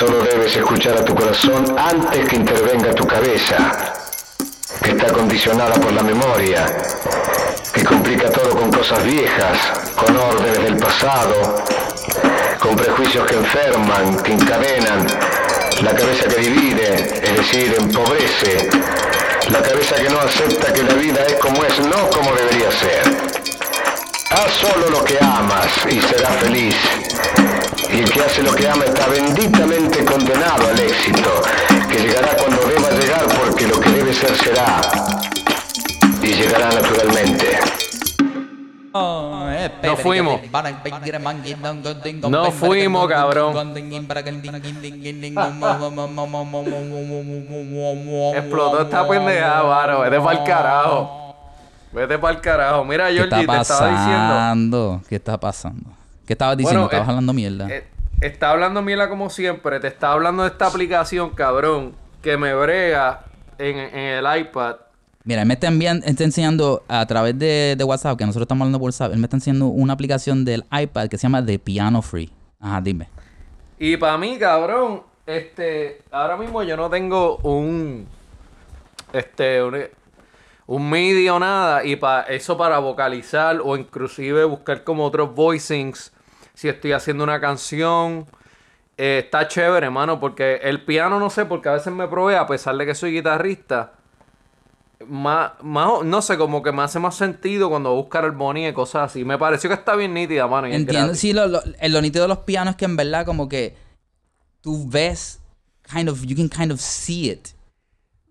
Solo debes escuchar a tu corazón antes que intervenga tu cabeza, que está condicionada por la memoria, que complica todo con cosas viejas, con órdenes del pasado, con prejuicios que enferman, que encadenan, la cabeza que divide, es decir, empobrece, la cabeza que no acepta que la vida es como es, no como debería ser. Haz solo lo que amas y serás feliz. Y el que hace lo que ama está benditamente condenado al éxito, que llegará cuando deba llegar porque lo que debe ser será. Y llegará naturalmente. No fuimos. No fuimos, cabrón. Explotó esta pendejada, varo. Vete para el carajo. Vete para el carajo. Mira, ¿Qué Georgie, está te estaba diciendo. pasando? ¿Qué está pasando? ¿Qué estabas diciendo? Bueno, estabas eh, hablando mierda. Eh, está hablando mierda como siempre. Te está hablando de esta aplicación, cabrón, que me brega en, en el iPad. Mira, él me está, enviando, está enseñando a través de, de WhatsApp, que nosotros estamos hablando por WhatsApp, él me está enseñando una aplicación del iPad que se llama The Piano Free. Ajá, dime. Y para mí, cabrón, este, ahora mismo yo no tengo un, este, un, un MIDI o nada, y para eso para vocalizar o inclusive buscar como otros voicings, si estoy haciendo una canción, eh, está chévere, hermano, porque el piano no sé, porque a veces me provee, a pesar de que soy guitarrista, más, más, no sé, como que me hace más sentido cuando buscar armonía y cosas así. Me pareció que está bien nítida, mano. y Entiendo. Sí, lo, lo, el- lo nítido de los pianos es que en verdad como que tú ves, kind of, you can kind of see it.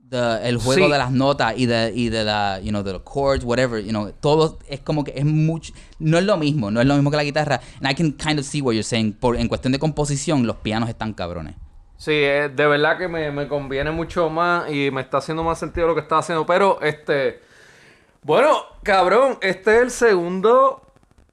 The- el juego Sí. de las notas y de, y de la, you know, de los chords, whatever, you know, todo es como que es mucho, no es lo mismo, no es lo mismo que la guitarra. And I can kind of see what you're saying. Por, en cuestión de composición, los pianos están cabrones. Sí, eh, de verdad que me, me conviene mucho más y me está haciendo más sentido lo que está haciendo. Pero, este. Bueno, cabrón, este es el segundo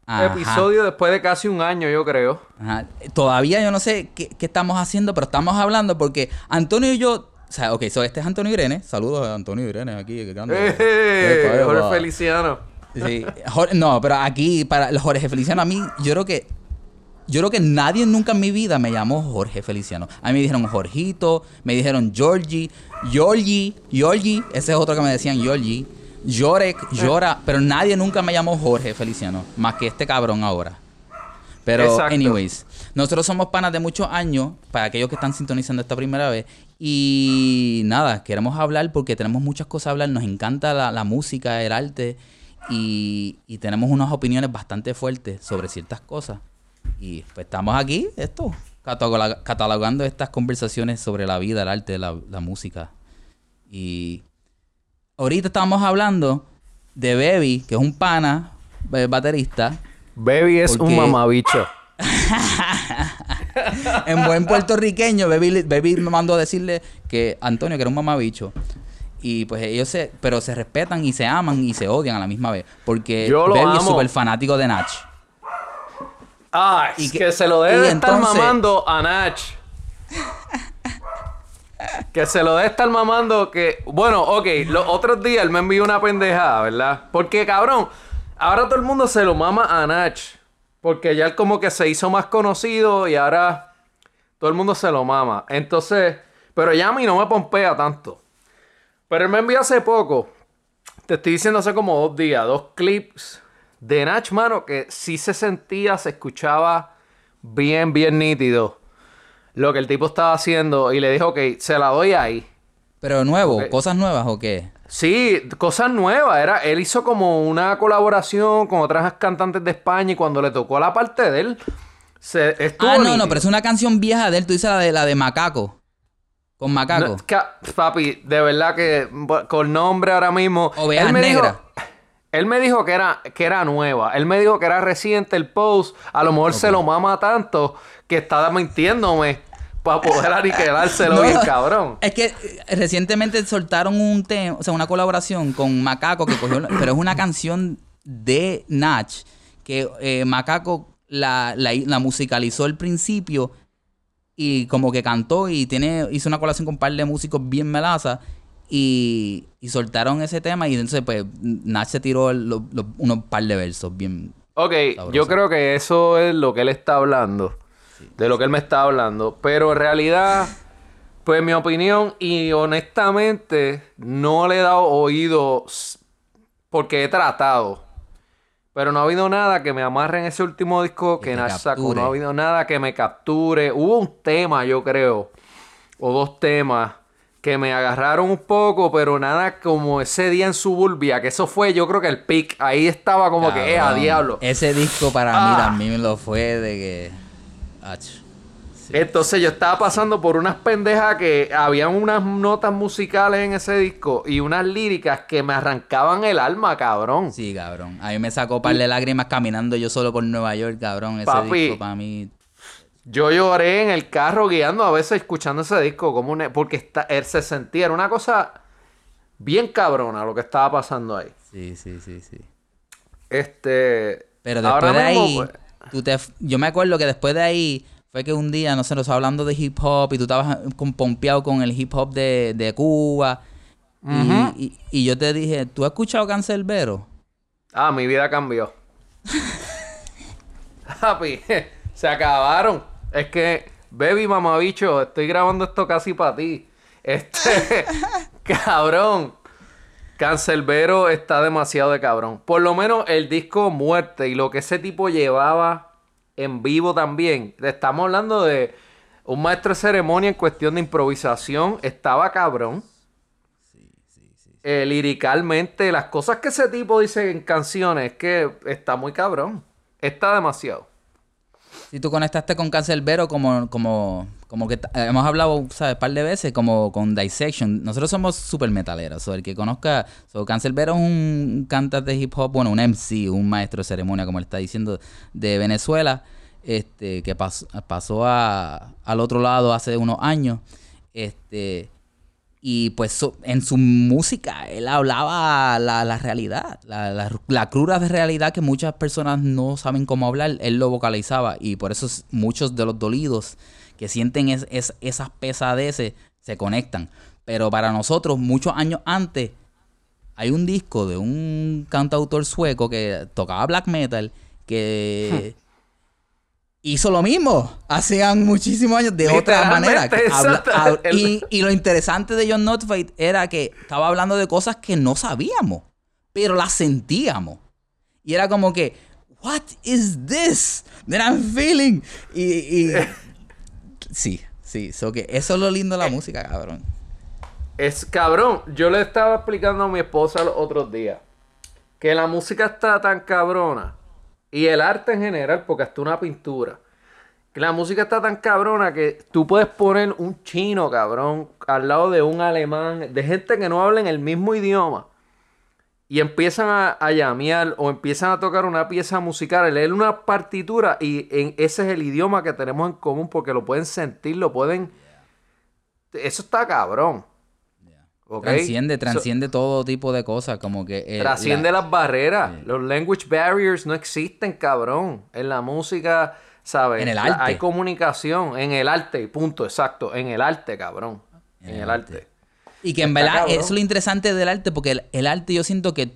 Ajá. episodio después de casi un año, yo creo. Ajá. Todavía yo no sé qué, qué estamos haciendo, pero estamos hablando porque Antonio y yo. O sea, ok, so este es Antonio Irene. Saludos a Antonio Irene aquí, qué grande. ¡Eh! Epa, epa. Jorge Feliciano. Sí. Jor- no, pero aquí, para el Jorge Feliciano, a mí, yo creo que. Yo creo que nadie nunca en mi vida me llamó Jorge Feliciano. A mí me dijeron Jorgito, me dijeron Georgie, Georgie, Georgie, ese es otro que me decían Georgie, Yorek, Llora, pero nadie nunca me llamó Jorge Feliciano, más que este cabrón ahora. Pero, Exacto. anyways, nosotros somos panas de muchos años, para aquellos que están sintonizando esta primera vez. Y nada, queremos hablar porque tenemos muchas cosas a hablar. Nos encanta la, la música, el arte. Y, y tenemos unas opiniones bastante fuertes sobre ciertas cosas. Y pues estamos aquí, esto, cataloga- catalogando estas conversaciones sobre la vida, el arte, la, la música. Y ahorita estábamos hablando de Baby, que es un pana, eh, baterista. Baby es Porque- un mamabicho. en buen puertorriqueño, Baby, me mandó a decirle que Antonio, que era un mamabicho. Y pues ellos se, pero se respetan y se aman y se odian a la misma vez. Porque Yo Baby es súper fanático de Nach. Ah, Y que- que, se lo debe estar entonces- mamando a Nach. que se lo debe estar mamando que... Bueno, ok, los otros días él me envió una pendejada, ¿verdad? Porque, cabrón, ahora todo el mundo se lo mama a Nach. Porque ya él como que se hizo más conocido y ahora todo el mundo se lo mama. Entonces, pero ya a mí no me pompea tanto. Pero él me envió hace poco, te estoy diciendo hace como dos días, dos clips de Nach, mano, que sí se sentía, se escuchaba bien, bien nítido lo que el tipo estaba haciendo y le dijo, ok, se la doy ahí. Pero nuevo, cosas nuevas o qué? Sí, cosas nuevas. Era, él hizo como una colaboración con otras cantantes de España y cuando le tocó la parte de él, se estuvo Ah, no, no, pero es una canción vieja de él. Tú dices la de la de Macaco. Con Macaco. No, ca- papi, de verdad que con nombre ahora mismo. Ovejas él me dijo- negras. él me dijo que era, que era nueva. Él me dijo que era reciente el post. A lo mejor se lo mama tanto que está mintiéndome para poder aniquilárselo No, bien cabrón. Es que eh, recientemente soltaron un tema, o sea, una colaboración con Macaco que cogió, pero es una canción de Nach que eh, Macaco la, la, la musicalizó al principio y como que cantó y tiene hizo una colaboración con un par de músicos bien melaza y, y soltaron ese tema y entonces pues Nach se tiró unos par de versos bien Ok, yo creo que eso es lo que él está hablando. De lo que él me estaba hablando. Pero en realidad, pues mi opinión, y honestamente, no le he dado oídos porque he tratado. Pero no ha habido nada que me amarre en ese último disco que, Nash sacó. No ha habido nada que me capture. Hubo un tema, yo creo, o dos temas que me agarraron un poco, pero nada como ese día en Suburbia, que eso fue, yo creo que el pick. Ahí estaba como que, eh, a diablo. Ese disco para Ah. mí también lo fue de que. Ach. Sí. Entonces yo estaba pasando por unas pendejas que habían unas notas musicales en ese disco y unas líricas que me arrancaban el alma, cabrón. Sí, cabrón. A mí me sacó par de lágrimas caminando yo solo por Nueva York, cabrón. Ese Papi. disco para mí. Yo lloré en el carro guiando a veces escuchando ese disco como un- porque está, él se sentía, era una cosa bien cabrona lo que estaba pasando ahí. Sí, sí, sí, sí. Este. Pero después ahora de ahí, pues, tú te, yo me acuerdo que después de ahí fue que un día, no sé, nos estaba hablando de hip hop y tú estabas con, pompeado con el hip hop de, de Cuba. Y, y yo te dije, ¿tú has escuchado Cancelbero? Ah, mi vida cambió. Papi, se acabaron. Es que, baby mamabicho, estoy grabando esto casi para ti. Este, cabrón. Cancelbero está demasiado de cabrón. Por lo menos el disco Muerte y lo que ese tipo llevaba en vivo también. Estamos hablando de un maestro de ceremonia en cuestión de improvisación. Estaba cabrón. Eh, liricalmente, las cosas que ese tipo dice en canciones, es que está muy cabrón. Está demasiado. Si tú conectaste con Cancelbero como, como, como que hemos hablado, ¿sabes? Un par de veces, como con Dissection. Nosotros somos super metaleros. O el que conozca, so, Cancelbero es un cantante de hip hop, bueno, un MC, un maestro de ceremonia, como él está diciendo, de Venezuela, este, que pas- pasó a- al otro lado hace unos años. Este, y pues so- en su música él hablaba la, la realidad, la, la, cruda de realidad que muchas personas no saben cómo hablar, él lo vocalizaba y por eso muchos de los dolidos que sienten es, es- esas pesadeces se conectan. Pero para nosotros, muchos años antes, hay un disco de un cantautor sueco que tocaba black metal que hizo lo mismo. Hacían muchísimos años de otra manera. habla- hab- y, y lo interesante de John Notfate era que estaba hablando de cosas que no sabíamos, pero las sentíamos. Y era como que, what is this that I'm feeling? Y, y- sí, sí, so que eso es lo lindo de la música, cabrón. Es cabrón. Yo le estaba explicando a mi esposa los otros días que la música está tan cabrona y el arte en general, porque hasta una pintura, que la música está tan cabrona que tú puedes poner un chino, cabrón, al lado de un alemán, de gente que no habla en el mismo idioma. Y empiezan a, a llamear o empiezan a tocar una pieza musical, leer una partitura y en, ese es el idioma que tenemos en común porque lo pueden sentir, lo pueden... Eso está cabrón. ¿ok? Transciende, transciende todo tipo de cosas, como que... el- Trasciende la- las barreras. Los language barriers no existen, cabrón. En la música, ¿sabes? En el arte. Hay comunicación. En el arte, punto, exacto. En el arte, cabrón. En, el arte. Y que en Está verdad cabrón. eso es lo interesante del arte, porque el, el arte yo siento que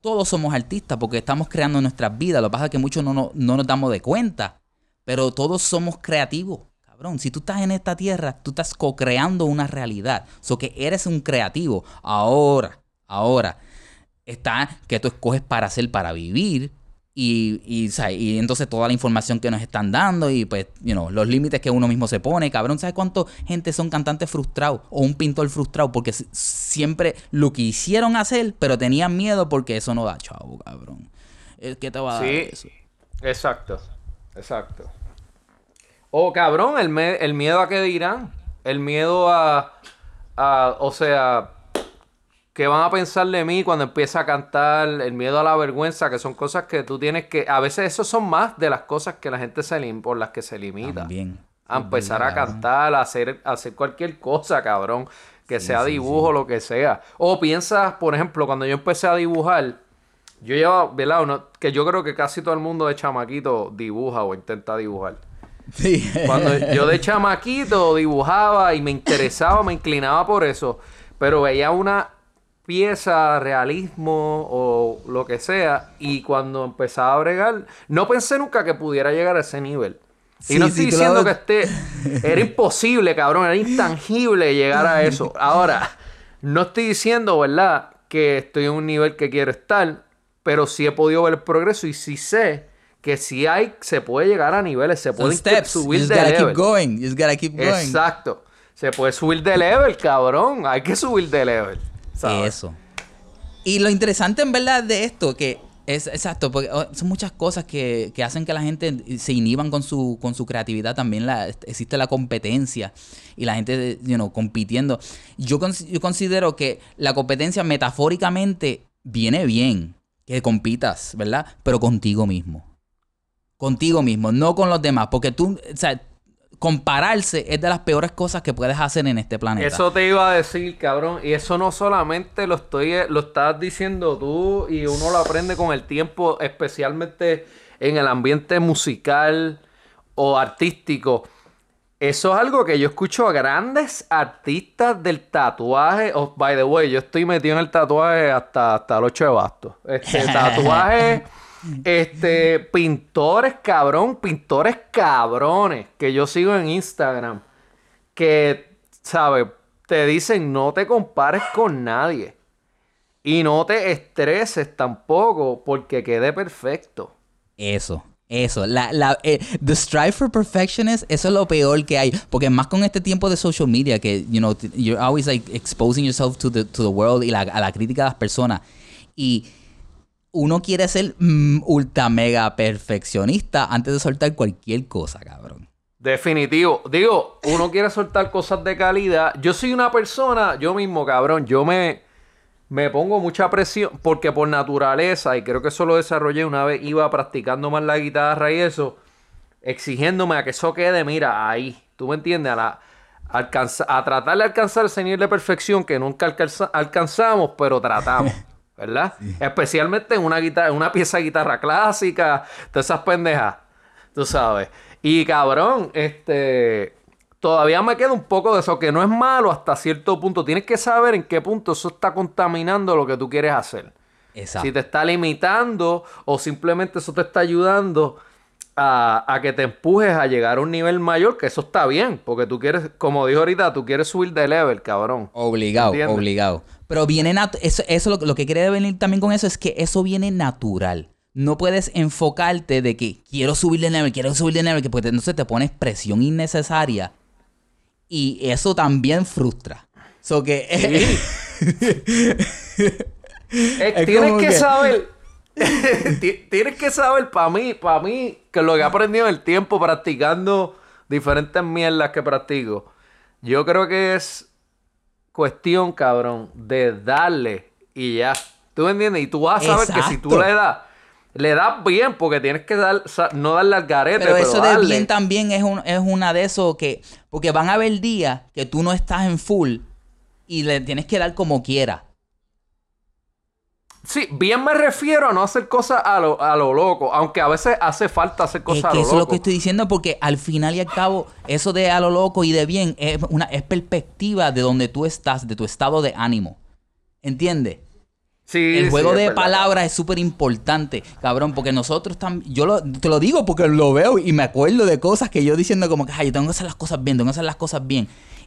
todos somos artistas, porque estamos creando nuestras vidas. Lo que pasa es que muchos no, no, no nos damos de cuenta, pero todos somos creativos. Cabrón, si tú estás en esta tierra, tú estás co-creando una realidad. O que eres un creativo. Ahora, ahora, está que tú escoges para hacer, para vivir. Y, y, ¿sabes? y entonces toda la información que nos están dando y pues, you know, los límites que uno mismo se pone, cabrón, ¿sabes cuánto gente son cantantes frustrados o un pintor frustrado? Porque siempre lo quisieron hacer, pero tenían miedo porque eso no da chavo, cabrón. Eh, ¿Qué te va a dar Sí. eso? Exacto. Exacto. O cabrón, el, me- el miedo a qué dirán. El miedo a, a. O sea. ¿Qué van a pensar de mí cuando empieza a cantar? El miedo a la vergüenza, que son cosas que tú tienes que. A veces eso son más de las cosas que la gente se lim por las que se limita. También. A empezar a cantar, a hacer, a hacer cualquier cosa, cabrón. Que sea dibujo, lo que sea. O piensas, por ejemplo, cuando yo empecé a dibujar, yo llevaba, ¿verdad? Uno- que yo creo que casi todo el mundo de chamaquito dibuja o intenta dibujar. Sí. Cuando yo de chamaquito dibujaba y me interesaba, me inclinaba por eso, pero veía una pieza, realismo o lo que sea, y cuando empezaba a bregar, no pensé nunca que pudiera llegar a ese nivel. Y no estoy sí, diciendo que esté. Era imposible, cabrón. Era intangible llegar a eso. Ahora, no estoy diciendo, ¿verdad?, que estoy en un nivel que quiero estar. Pero sí he podido ver el progreso y sí sé que si hay, se puede llegar a niveles, se puede. You subir just de gotta level. keep going. You just gotta keep going. Exacto. Se puede subir de level, cabrón. Hay que subir de level. ¿Sabes? Eso. Y lo interesante en verdad de esto, que es exacto, porque oh, son muchas cosas que, que hacen que la gente se inhiban con su, con su creatividad. También la, existe la competencia y la gente, you know, compitiendo. Yo, yo considero que la competencia metafóricamente viene bien, que compitas, ¿verdad? Pero contigo mismo. Contigo mismo, no con los demás. Porque tú, o sea, compararse es de las peores cosas que puedes hacer en este planeta. Eso te iba a decir, cabrón. Y eso no solamente lo estoy, lo estás diciendo tú y uno lo aprende con el tiempo, especialmente en el ambiente musical o artístico. Eso es algo que yo escucho a grandes artistas del tatuaje. Oh, by the way, yo estoy metido en el tatuaje hasta, hasta el 8 de basto. Este tatuaje, este, pintores cabrón, pintores cabrones que yo sigo en Instagram. Que, ¿sabes? Te dicen no te compares con nadie. Y no te estreses tampoco porque quede perfecto. Eso, eso. La, la, eh, the strive for perfectionist, eso es lo peor que hay. Porque más con este tiempo de social media, que, you know, you're always like exposing yourself to the, to the world y la, a la crítica de las personas. Y uno quiere ser mm, ultra mega perfeccionista antes de soltar cualquier cosa, cabrón. Definitivo. Digo, uno quiere soltar cosas de calidad. Yo soy una persona, yo mismo, cabrón, yo me, me pongo mucha presión porque por naturaleza, y creo que eso lo desarrollé una vez, iba practicando más la guitarra y eso, exigiéndome a que eso quede, mira, ahí. ¿Tú me entiendes? A, la, alcanza- a tratar de alcanzar ese nivel de perfección que nunca alcanza- alcanzamos, pero tratamos. ¿Verdad? Especialmente en una, guitarra, una pieza de guitarra clásica, todas esas pendejas. Tú sabes. Y cabrón, este. Todavía me queda un poco de eso, que no es malo hasta cierto punto. Tienes que saber en qué punto eso está contaminando lo que tú quieres hacer. Exacto. Si te está limitando o simplemente eso te está ayudando a, a que te empujes a llegar a un nivel mayor, que eso está bien, porque tú quieres, como dijo ahorita, tú quieres subir de level, cabrón. Obligado, ¿Entiendes? obligado. Pero viene eso, eso lo, lo que quiere venir también con eso es que eso viene natural. No puedes enfocarte de que quiero subir de nivel, quiero subir de nivel, que porque entonces te pones presión innecesaria y eso también frustra. So que Es tienes que- saber. ti- tienes que saber, para mí, para mí, que lo que he aprendido en el tiempo practicando diferentes mierdas que practico, yo creo que es cuestión, cabrón, de darle y ya. ¿Tú me entiendes? Y tú vas a saber que si tú le das, le das bien, porque tienes que dar, no darle al garete, Pero pero, eso de bien también es, un- es una de esos que. Porque van a haber días que tú no estás en full y le tienes que dar como quiera. Sí, bien me refiero a no hacer cosas a lo, a lo loco, aunque a veces hace falta hacer Es cosas que a lo eso es lo loco. que estoy diciendo porque al final y al cabo, eso de a lo loco y de bien es una es perspectiva de donde tú estás, de tu estado de ánimo. ¿Entiendes? Sí, El juego es de palabras es súper importante, cabrón, porque nosotros también, yo lo- te lo digo porque lo veo y me acuerdo de cosas que yo diciendo como que, ay, yo tengo que hacer las cosas bien, tengo que hacer las cosas bien.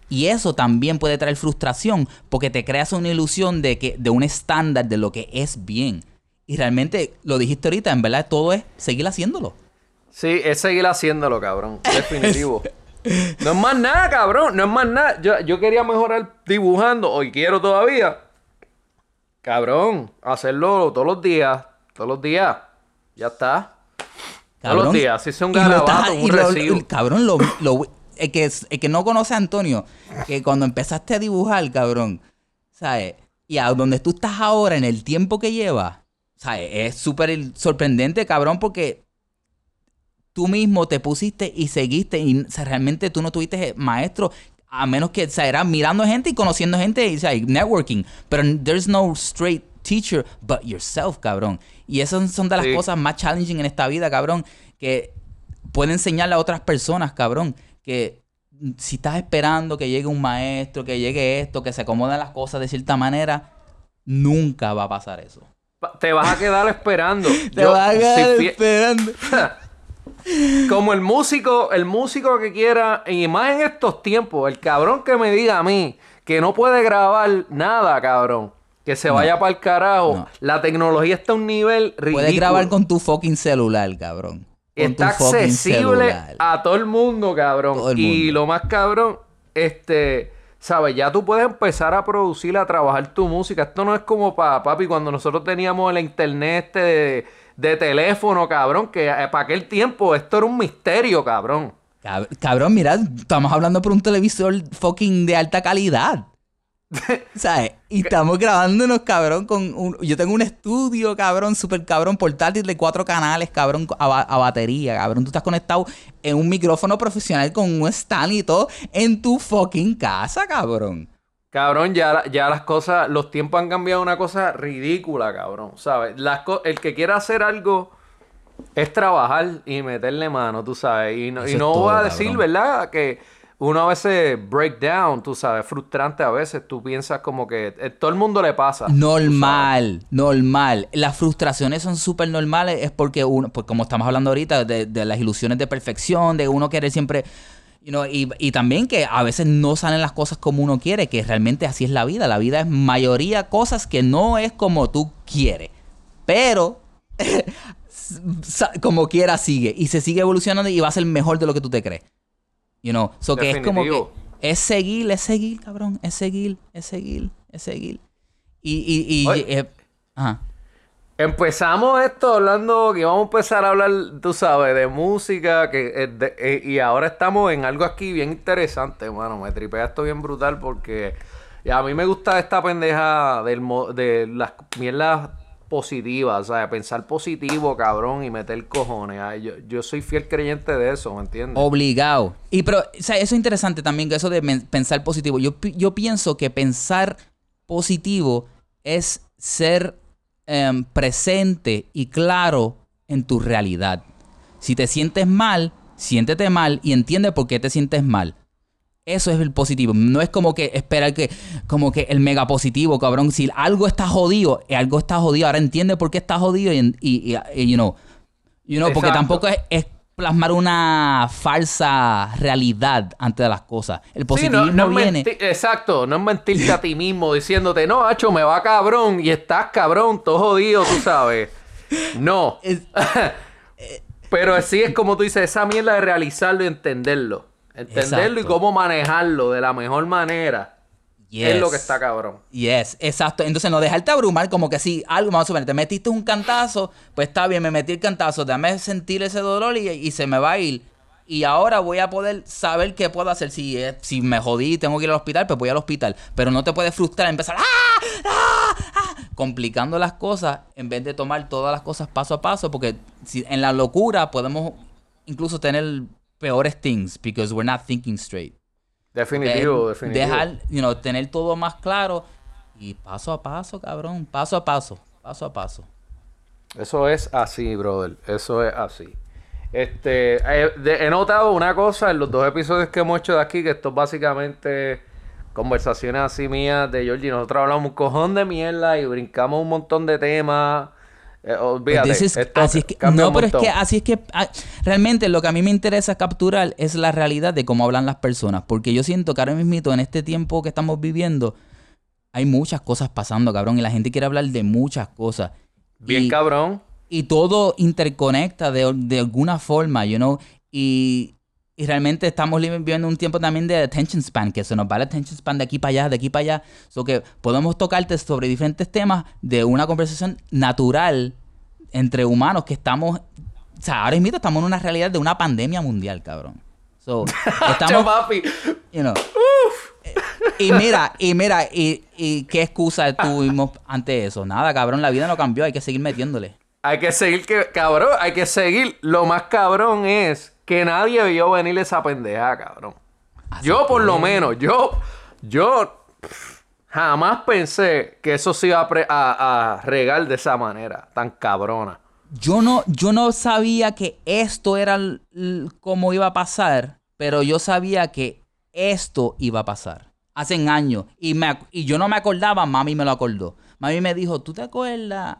Y eso también puede traer frustración porque te creas una ilusión de que de un estándar de lo que es bien. Y realmente, lo dijiste ahorita, en verdad todo es seguir haciéndolo. Sí, es seguir haciéndolo, cabrón. Definitivo. no es más nada, cabrón. No es más nada. Yo, yo quería mejorar dibujando, hoy quiero todavía. Cabrón, hacerlo todos los días. Todos los días. Ya está. Todos los días. Si sea un lo garabato, un lo- recibo. el cabrón, lo, lo- el, que, el que no conoce a Antonio, que cuando empezaste a dibujar, cabrón, ¿sabes? Y a donde tú estás ahora, en el tiempo que llevas, ¿sabes? Es súper sorprendente, cabrón, porque tú mismo te pusiste y seguiste y o sea, realmente tú no tuviste maestro a menos que o sea, era mirando gente y conociendo gente y o sea, networking pero there's no straight teacher but yourself cabrón y esas son de las Sí. cosas más challenging en esta vida cabrón que puede enseñarle a otras personas cabrón que si estás esperando que llegue un maestro que llegue esto que se acomoden las cosas de cierta manera nunca va a pasar eso Te vas a quedar esperando. te Yo, vas a quedar esperando como el músico, el músico que quiera, y más en estos tiempos, el cabrón que me diga a mí que no puede grabar nada, cabrón. Que se vaya para el carajo. La tecnología está a un nivel ridículo. Puedes grabar con tu fucking celular, cabrón. Está accesible a todo el mundo, cabrón. Y lo más cabrón, este, sabes, ya tú puedes empezar a producir, a trabajar tu música. Esto no es como para papi cuando nosotros teníamos el internet este de, de teléfono, cabrón, que eh, para aquel tiempo esto era un misterio, cabrón. Cabrón, mira, estamos hablando por un televisor fucking de alta calidad. ¿Sabes? Y estamos grabándonos, cabrón, con un... Yo tengo un estudio, cabrón, súper cabrón, portátil de cuatro canales, cabrón, a, batería, cabrón. Tú estás conectado en un micrófono profesional con un stand y todo en tu fucking casa, cabrón. Cabrón, ya, ya las cosas, los tiempos han cambiado una cosa ridícula, cabrón, ¿sabes? el que quiera hacer algo es trabajar y meterle mano, tú sabes. Y no, y no voy a decir, ¿verdad? Que uno a veces break down, tú sabes, frustrante a veces. Tú piensas como que eh, todo el mundo le pasa. Normal, normal. Las frustraciones son súper normales. Es porque uno, pues como estamos hablando ahorita, de, las ilusiones de perfección, de uno querer siempre. You know, y, y, también que a veces no salen las cosas como uno quiere, que realmente así es la vida. La vida es mayoría cosas que no es como tú quieres. Pero como quiera sigue y se sigue evolucionando y va a ser mejor de lo que tú te crees. You know, so que es como que es seguir, es seguir, cabrón, es seguir, es seguir, es seguir. Y, y, y eh, Empezamos esto hablando que vamos a empezar a hablar, tú sabes, de música, que eh, eh, y ahora estamos en algo aquí bien interesante, bueno, me tripea esto bien brutal porque a mí me gusta esta pendeja del, de las mierdas positiva, o sea, pensar positivo, cabrón, y meter cojones. yo, soy fiel creyente de eso, ¿me entiendes? Obligado. Y pero, o sea, eso es interesante también, eso de pensar positivo. Yo, yo pienso que pensar positivo es ser em, presente y claro en tu realidad. Si te sientes mal, siéntete mal y entiende por qué te sientes mal. Eso es el positivo. No es como que esperar que, como que el mega positivo, cabrón. Si algo está jodido, algo está jodido. Ahora entiende por qué está jodido y, y, you know. You know porque tampoco es, plasmar una falsa realidad ante las cosas. El positivismo viene. exacto, no es mentirte a ti mismo diciéndote, no, hacho, me va cabrón y estás cabrón, todo jodido, tú sabes. No. Pero sí es como tú dices, esa mierda de realizarlo y entenderlo. Entenderlo y cómo manejarlo de la mejor manera. Es lo que está cabrón. Yes, exacto. Entonces no dejarte abrumar como que si algo más o menos te metiste un cantazo, pues está bien, me metí el cantazo, déjame sentir ese dolor y, se me va a ir. Y ahora voy a poder saber qué puedo hacer. Si, eh, si me jodí y tengo que ir al hospital, pues voy al hospital. Pero no te puedes frustrar, empezar ¡ah! ¡Ah! ¡Ah! complicando las cosas en vez de tomar todas las cosas paso a paso. Porque si, en la locura podemos incluso tener peores things because we're not thinking straight. Definitivo, definitivo. Dejar, you know, tener todo más claro y paso a paso, cabrón, paso a paso, paso a paso. Eso es así, brother. Eso es así. Este, eh, he notado una cosa en los dos episodios que hemos hecho de aquí, que esto es básicamente conversaciones así mías de Georgie. Nosotros hablamos un cojón de mierda y brincamos un montón de temas eh, no, pero es que así es que ah, realmente lo que a mí me interesa capturar es la realidad de cómo hablan las personas. Porque yo siento que ahora mismo, en este tiempo que estamos viviendo, hay muchas cosas pasando, cabrón. Y la gente quiere hablar de muchas cosas. Bien, cabrón. Y todo interconecta de, de alguna forma, you know. Y y realmente estamos viviendo un tiempo también de attention span, que se nos va el attention span de aquí para allá, de aquí para allá. So que podemos tocarte sobre diferentes temas de una conversación natural entre humanos que estamos. O sea, ahora mismo estamos en una realidad de una pandemia mundial, cabrón. So, estamos. papi. You know, y mira, y mira, y, y qué excusa tuvimos ante eso. Nada, cabrón, la vida no cambió, hay que seguir metiéndole. Hay que seguir, que, cabrón, hay que seguir. Lo más cabrón es que nadie vio venir esa pendeja, cabrón. yo, por lo menos, yo, yo jamás pensé que eso se iba a, regar de esa manera, tan cabrona. Yo no, yo no sabía que esto era como iba a pasar, pero yo sabía que esto iba a pasar. Hace años. Y, me, y yo no me acordaba, mami me lo acordó. Mami me dijo, ¿tú te acuerdas?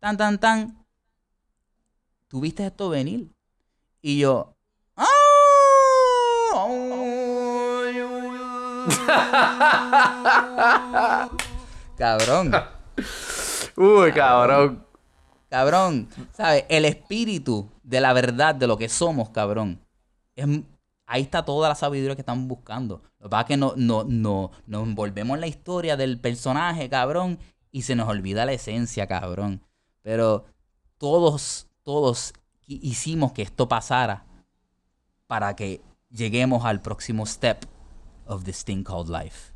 Tan, tan, tan. ¿Tuviste esto venir? Y yo. Cabrón. Uy, cabrón. Cabrón. ¿Sabes? El espíritu de la verdad de lo que somos, cabrón. Es, ahí está toda la sabiduría que estamos buscando. Lo que pasa es que no, no, no, nos envolvemos en la historia del personaje, cabrón, y se nos olvida la esencia, cabrón. Pero todos, todos hi- hicimos que esto pasara para que lleguemos al próximo step of this thing called life.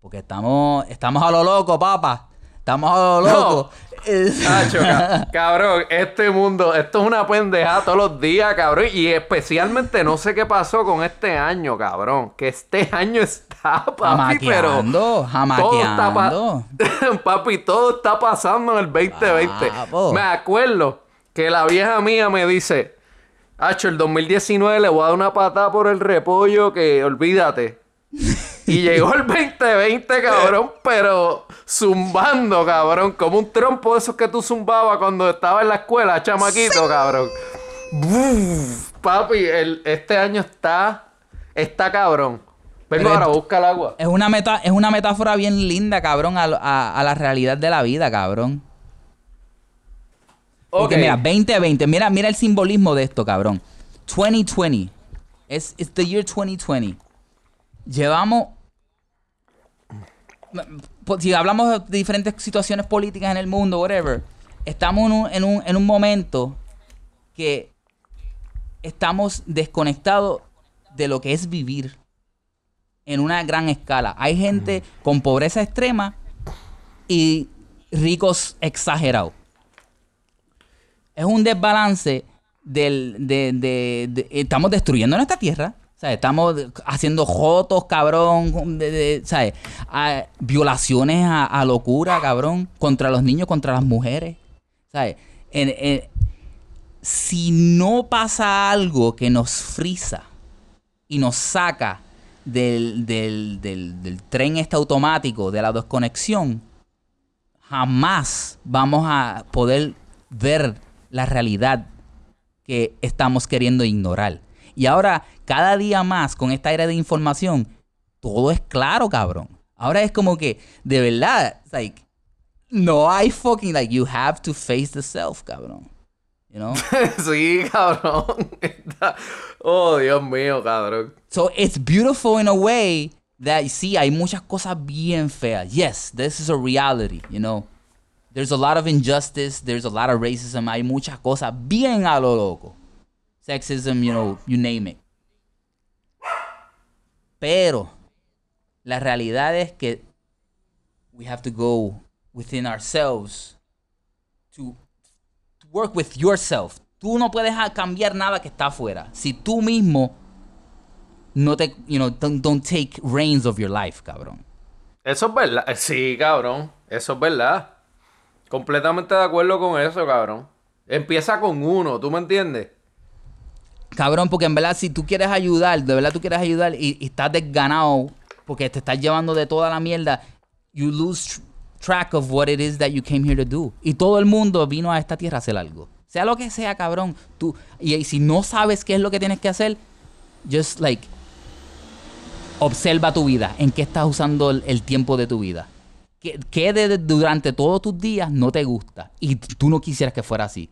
Porque estamos, estamos a lo loco, papá. Estamos a lo loco. Nacho, ca- cabrón, este mundo, esto es una pendejada todos los días, cabrón. Y especialmente no sé qué pasó con este año, cabrón. Que este año está, papi, pero. Jamaqueando, Todo está pa-. Papi, todo está pasando en el 2020. Papo. Me acuerdo que la vieja mía me dice: Hacho, el 2019 le voy a dar una patada por el repollo que olvídate. Y llegó el 2020, cabrón, pero zumbando, cabrón, como un trompo de esos que tú zumbabas cuando estaba en la escuela, chamaquito, cabrón. Buf, papi, el- este año está, está cabrón. Vengo ahora a es- buscar agua. Es una, meta, es una metáfora bien linda, cabrón, a, a- a la realidad de la vida, cabrón. Porque mira, 2020, mira, mira el simbolismo de esto, cabrón. 2020. Es it's the year 2020. Llevamos. Si hablamos de diferentes situaciones políticas en el mundo, whatever, estamos en un, en un, en un momento que estamos desconectados de lo que es vivir en una gran escala. Hay gente con pobreza extrema y ricos exagerados. Es un desbalance del, de, de- de- estamos destruyendo nuestra tierra. ¿Sabes? Estamos haciendo jotos, cabrón. de- ¿sabes? Violaciones a, locura, cabrón. Contra los niños, contra las mujeres. ¿sabes? Si no pasa algo que nos frisa y nos saca del, del, del, del tren este automático, de la desconexión, jamás vamos a poder ver la realidad que estamos queriendo ignorar. Y ahora, cada día más, con esta era de información, todo es claro, cabrón. Ahora es como que, de verdad, like, no hay fucking, like, you have to face the self, cabrón. You know? sí, cabrón. Oh, Dios mío, cabrón. So it's beautiful in a way that sí, hay muchas cosas bien feas. Yes, this is a reality, you know. There's a lot of injustice, there's a lot of racism, hay muchas cosas bien a lo loco. Sexism, you know, you name it. Pero la realidad es que we have to go within ourselves to, work with yourself. Tú no puedes cambiar nada que está afuera. Si tú mismo no te, you know, don't, don't take reins of your life, cabrón. Eso es verdad. Eh, Sí, cabrón. Eso es verdad. Completamente de acuerdo con eso, cabrón. Empieza con uno, ¿tú me entiendes? Cabrón, porque en verdad, si tú quieres ayudar, de verdad tú quieres ayudar y, estás desganado porque te estás llevando de toda la mierda, you lose tr- track of what it is that you came here to do. Y todo el mundo vino a esta tierra a hacer algo. Sea lo que sea, cabrón. Tú, y, si no sabes qué es lo que tienes que hacer, just like, observa tu vida. ¿En qué estás usando el, el tiempo de tu vida? ¿Qué, qué de- durante todos tus días no te gusta? Y tú no quisieras que fuera así.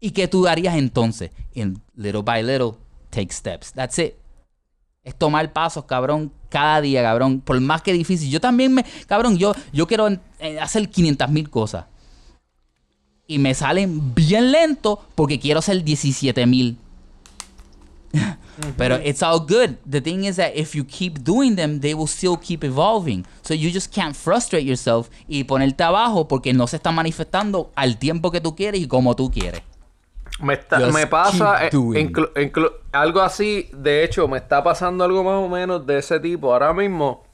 ¿Y qué tú harías entonces? En little by little, take steps. That's it. Es tomar pasos, cabrón, cada día, cabrón. Por más que difícil. Yo también me. Cabrón, yo, yo quiero eh, hacer 500 mil cosas. Y me salen bien lento porque quiero hacer 17 mil. Pero it's all good. The thing is that if you keep doing them, they will still keep evolving. So you just can't frustrate yourself y ponerte abajo porque no se está manifestando al tiempo que tú quieres y como tú quieres. Me, está- me pasa inclu- inclu- algo así, de hecho, me está pasando algo más o menos de ese tipo ahora mismo.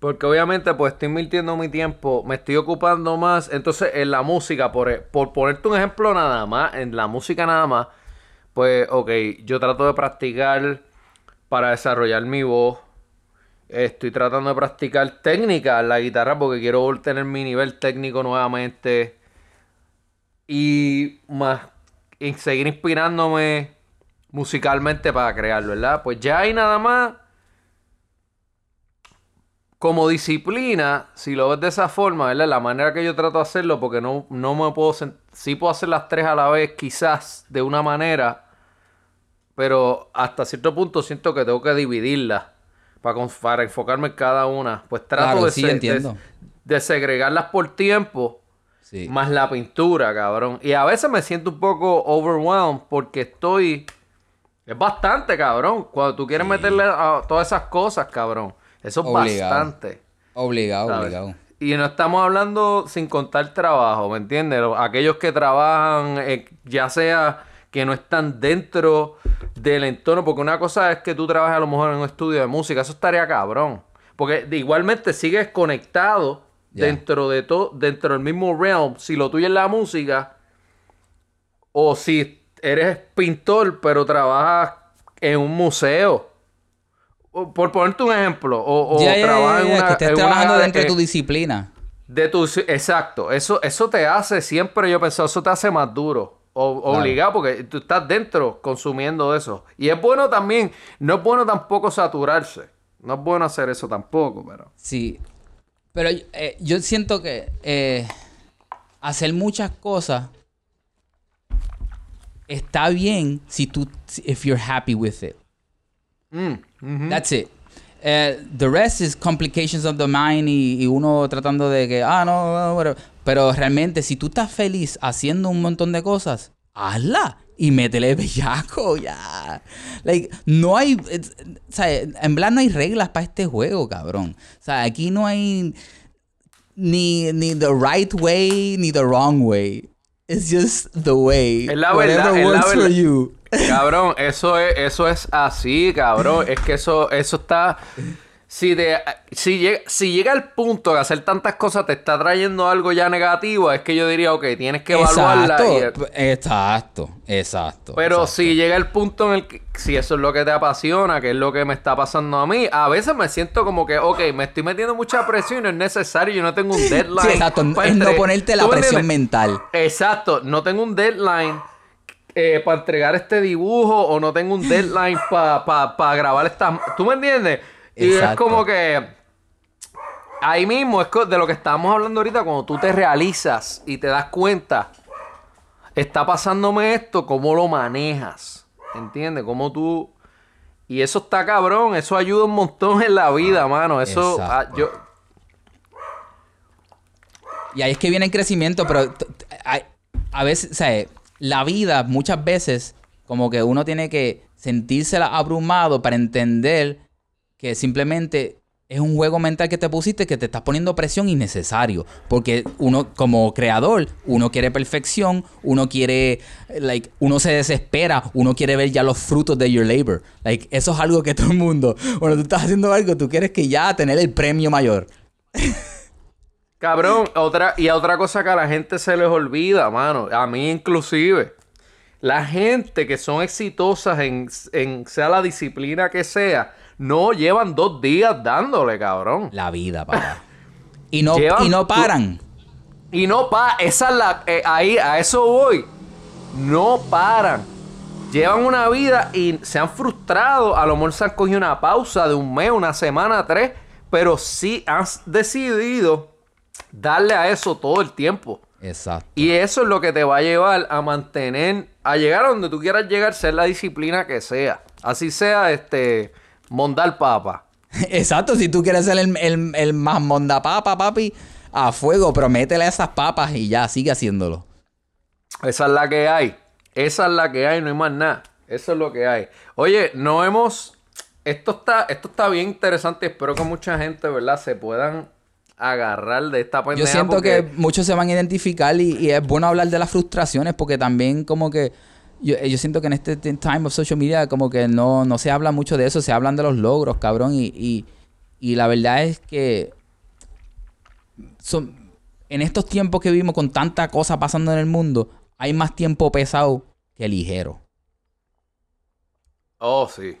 Porque obviamente pues estoy invirtiendo mi tiempo, me estoy ocupando más. Entonces en la música, por, e- por ponerte un ejemplo nada más, en la música nada más, pues ok, yo trato de practicar para desarrollar mi voz. Estoy tratando de practicar técnica en la guitarra porque quiero tener mi nivel técnico nuevamente y más y seguir inspirándome musicalmente para crearlo, ¿verdad? Pues ya hay nada más como disciplina, si lo ves de esa forma, ¿verdad? La manera que yo trato de hacerlo, porque no, no me puedo... Sí puedo hacer las tres a la vez, quizás, de una manera, pero hasta cierto punto siento que tengo que dividirlas para, para enfocarme en cada una. Pues trato de, de, segregarlas por tiempo, más la pintura, cabrón. Y a veces me siento un poco overwhelmed porque estoy... Es bastante, cabrón. Cuando tú quieres meterle a todas esas cosas, cabrón. Eso es bastante. Obligado, obligado. Y no estamos hablando sin contar trabajo, ¿me entiendes? Aquellos que trabajan, eh, ya sea que no están dentro del entorno, porque una cosa es que tú trabajes a lo mejor en un estudio de música, eso estaría cabrón. Porque igualmente sigues conectado dentro de todo, dentro del mismo realm, si lo tuyo es la música, o si eres pintor, pero trabajas en un museo por ponerte un ejemplo, o, trabajas en una... Que estés trabajando dentro de tu disciplina. De tu, exacto, eso, eso te hace, siempre yo he pensado, eso te hace más duro. O, Obligado, porque tú estás dentro consumiendo eso. Y es bueno también, no es bueno tampoco saturarse. No es bueno hacer eso tampoco, pero... Sí, pero eh, yo siento que eh, hacer muchas cosas está bien si tú, if you're happy with it. Mm, That's it. Eh, the rest is complications of the mind y, uno tratando de que, ah, no, no, pero realmente si tú estás feliz haciendo un montón de cosas, hazla y métele bellaco, ya. Like, no hay, o sea, en plan no hay reglas para este juego, cabrón. O sea, aquí no hay ni, ni the right way ni the wrong way. It's just the way. Es la verdad, es la verdad. you. Cabrón, eso es, eso es así, cabrón. Es que eso, eso está. Si, de, si, llega, si llega el punto de hacer tantas cosas te está trayendo algo ya negativo, es que yo diría, ok, tienes que evaluarla. Exacto, exacto, exacto. Pero si llega el punto en el que, si eso es lo que te apasiona, que es lo que me está pasando a mí, a veces me siento como que, ok, me estoy metiendo mucha presión y no es necesario, yo no tengo un deadline. Sí, exacto, es no ponerte la presión mental. Exacto, no tengo un deadline eh, para entregar este dibujo o no tengo un deadline para grabar esta... ¿Tú me entiendes? Y es como que... Ahí mismo es de lo que estábamos hablando ahorita, cuando tú te realizas y te das cuenta, está pasándome esto, ¿cómo lo manejas? ¿Entiendes? ¿Cómo tú... Y eso está cabrón, eso ayuda un montón en la vida, mano. Eso... Ah, yo... Y ahí es que viene el crecimiento, pero a veces, o sea, la vida muchas veces como que uno tiene que sentírsela abrumado para entender que simplemente es un juego mental que te pusiste que te estás poniendo presión innecesario. Porque uno, como creador, uno quiere perfección, uno quiere, like, uno se desespera, uno quiere ver ya los frutos de your labor. Like, eso es algo que todo el mundo, cuando tú estás haciendo algo, tú quieres que ya tener el premio mayor. Cabrón, otra, y otra cosa que a la gente se les olvida, mano. A mí inclusive. La gente que son exitosas en, sea la disciplina que sea, no llevan dos días dándole, cabrón. La vida, papá. y no, y no paran. Y no paran. Esa es la. Eh, ahí, a eso voy. No paran. Llevan una vida y se han frustrado. A lo mejor se han cogido una pausa de un mes, una semana, tres. Pero sí han decidido darle a eso todo el tiempo. Exacto. Y eso es lo que te va a llevar a mantener, a llegar a donde tú quieras llegar, ser la disciplina que sea. Así sea, este, mondar papa. Exacto, si tú quieres ser el, el, el más mondapapa, papi, a fuego, pero métele a esas papas y ya, sigue haciéndolo. Esa es la que hay. Esa es la que hay, no hay más nada. Eso es lo que hay. Oye, no hemos. Esto está, esto está bien interesante. Espero que mucha gente, ¿verdad?, se puedan agarrar de esta pendeja. Yo siento que muchos se van a identificar y, es bueno hablar de las frustraciones porque también como que yo, siento que en este time of social media como que no, no se habla mucho de eso, se hablan de los logros, cabrón, y, y, la verdad es que son, en estos tiempos que vivimos con tanta cosa pasando en el mundo, hay más tiempo pesado que ligero. Oh, sí.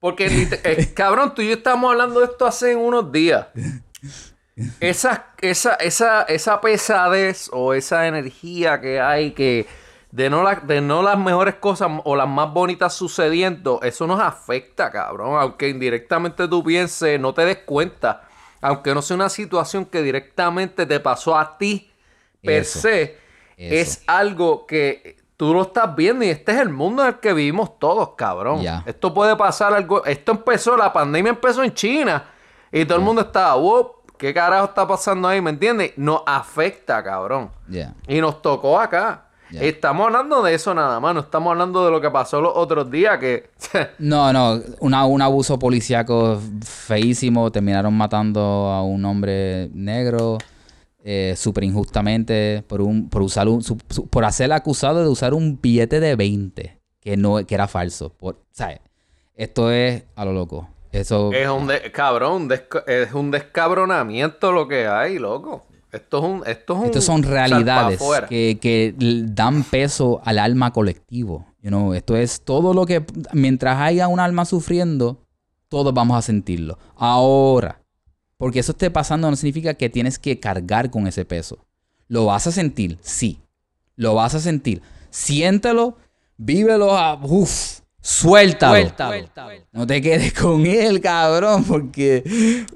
Porque, eh, cabrón, tú y yo estamos hablando de esto hace unos días. esa, esa, esa, esa pesadez o esa energía que hay que de no, la- de no las mejores cosas o las más bonitas sucediendo, eso nos afecta, cabrón. Aunque indirectamente tú pienses, no te des cuenta. Aunque no sea una situación que directamente te pasó a ti, per Eso, se, eso. es algo que tú lo estás viendo y este es el mundo en el que vivimos todos, cabrón. Ya. Esto puede pasar algo. Esto empezó, la pandemia empezó en China y todo el mundo estaba, wow, ¿qué carajo está pasando ahí? ¿Me entiendes? Nos afecta, cabrón. Yeah. Y nos tocó acá. Estamos hablando de eso nada más, no estamos hablando de lo que pasó los otros días que... No, no, una- un abuso policíaco feísimo. Terminaron matando a un hombre negro eh, súper injustamente por, un, por, usar un, su- su- por hacer acusado de usar un billete de 20 que, no, que era falso. Por, ¿sabes? Esto es a lo loco. Eso, es un de- cabrón, es un descabronamiento lo que hay, loco. Esto es un... Esto es un Estas son realidades que, dan peso al alma colectivo. You know, esto es todo lo que, mientras haya un alma sufriendo, todos vamos a sentirlo. Ahora, porque eso esté pasando no significa que tienes que cargar con ese peso. ¿Lo vas a sentir? Sí. Lo vas a sentir. Siéntelo, vívelo, a, uf, suéltalo. No te quedes con él, cabrón, porque...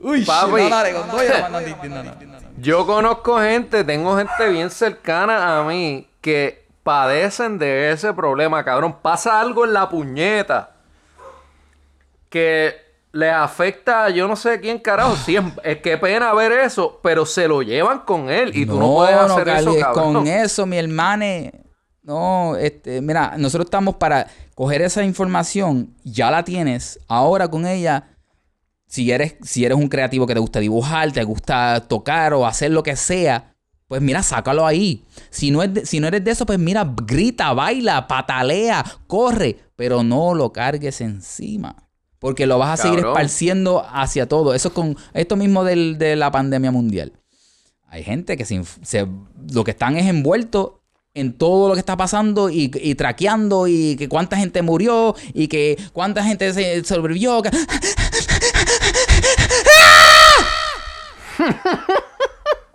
Uy, Papi. no, dale, con no, no. Yo conozco gente, tengo gente bien cercana a mí que padecen de ese problema, cabrón. Pasa algo en la puñeta que les afecta a yo no sé quién carajo. Sí, es, que pena ver eso, pero se lo llevan con él y tú no, puedes hacer eso, cargues cabrón. con eso, mi hermano. No, este, mira, nosotros estamos para coger esa información, ya la tienes, ahora con ella, si eres, si eres un creativo que te gusta dibujar, te gusta tocar o hacer lo que sea, pues mira, sácalo ahí. Si no, es de- si no eres de eso, pues mira, grita, baila, patalea, corre, pero no lo cargues encima. Porque lo vas a seguir esparciendo hacia todo. Eso es con esto mismo del- de la pandemia mundial. Hay gente que se, lo que están es envueltos en todo lo que está pasando y, y traqueando y que cuánta gente murió y que cuánta gente se sobrevivió. que-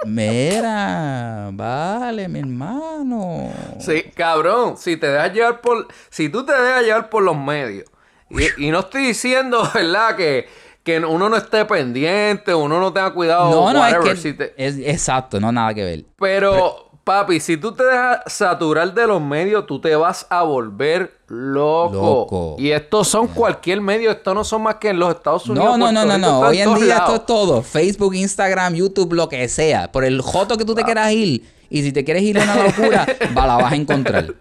Mira, vale, mi hermano. Sí, cabrón, si te dejas llevar por. Si tú te dejas llevar por los medios. Y, y no estoy diciendo, ¿verdad? Que, que uno no esté pendiente, uno no tenga cuidado. No, no, es whatever, que si te- es exacto, no nada que ver. Pero, papi, si tú te dejas saturar de los medios, tú te vas a volver loco. Loco. Y estos son cualquier medio, estos no son más que en los Estados Unidos. No, no, no, no, no. Hoy en día esto es todo. Facebook, Instagram, YouTube, lo que sea. Por el joto que tú te quieras ir. Y si te quieres ir a una locura, va, la vas a encontrar.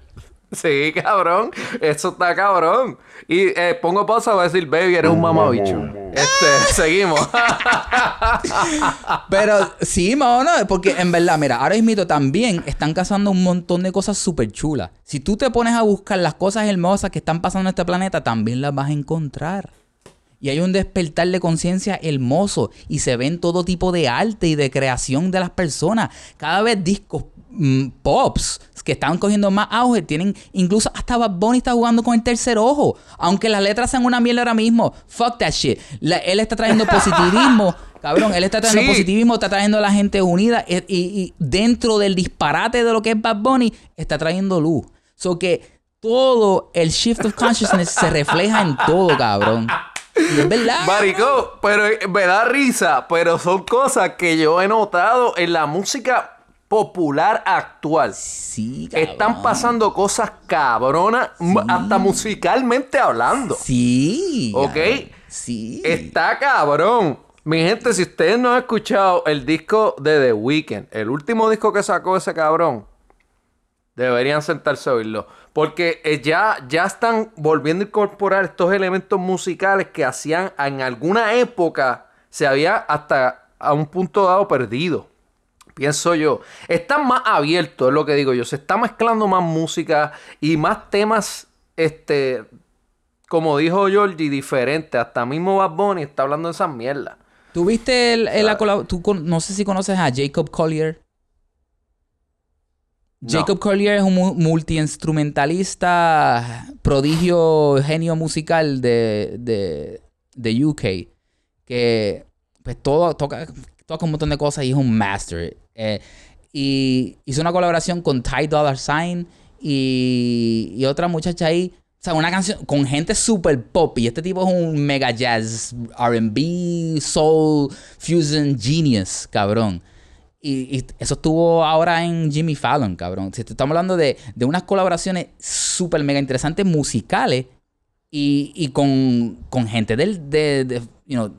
Sí, cabrón. Eso está cabrón. Y eh, pongo pausa para decir, baby, eres un mamabicho. Este, seguimos. Pero sí, mano, porque en verdad, mira, ahora mismo también están cazando un montón de cosas súper chulas. Si tú te pones a buscar las cosas hermosas que están pasando en este planeta, también las vas a encontrar. Y hay un despertar de conciencia hermoso y se ven todo tipo de arte y de creación de las personas. Cada vez discos mm, pops que están cogiendo más auge tienen incluso hasta Bad Bunny está jugando con el tercer ojo. Aunque las letras sean una mierda ahora mismo. Fuck that shit. La- él está trayendo positivismo. Cabrón, él está trayendo Sí. positivismo, está trayendo a la gente unida y, y- y dentro del disparate de lo que es Bad Bunny, está trayendo luz. So que todo el shift of consciousness se refleja en todo, cabrón. Y es verdad. Marico, pero eh, me da risa, pero son cosas que yo he notado en la música popular actual. Sí, cabrón. Están pasando cosas cabronas, hasta musicalmente hablando. Sí. ¿Ok? cabrón. Sí. Está cabrón. Mi gente, si ustedes no han escuchado el disco de The Weeknd, el último disco que sacó ese cabrón, deberían sentarse a oírlo. Porque eh, ya, ya están volviendo a incorporar estos elementos musicales que hacían en alguna época se había hasta a un punto dado perdido. Pienso yo. Están más abiertos, es lo que digo yo. Se está mezclando más música y más temas, este, como dijo Georgie, diferentes. Hasta mismo Bad Bunny está hablando de esas mierdas. ¿Tú viste el, el- la colab- tú con- no sé si conoces a Jacob Collier? No. Jacob Collier es un mu- multiinstrumentalista, prodigio, genio musical de, de, de UK. Que pues todo toca, toca un montón de cosas y es un master. Eh, y hizo una colaboración con Ty Dollar Sign y, otra muchacha ahí. O sea, una canción con gente super pop. Y este tipo es un mega jazz, RB, soul, fusion genius, cabrón. Y, y eso estuvo ahora en Jimmy Fallon, cabrón. Si te estamos hablando de, de unas colaboraciones súper mega interesantes musicales y, y con, con gente del, de, de, you know,